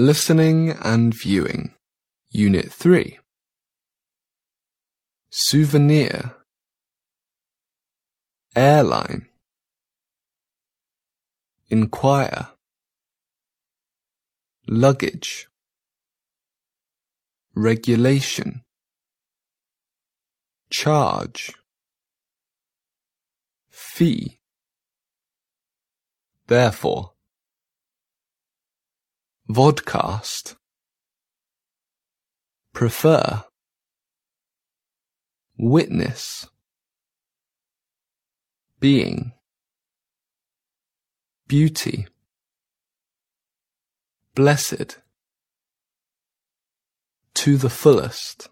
Listening and Viewing, Unit 3. Souvenir, Airline, Inquire, Luggage, Regulation, Charge, Fee, Therefore, Vodcast, Prefer, Witness, Being, Beauty, Blessed, To the fullest.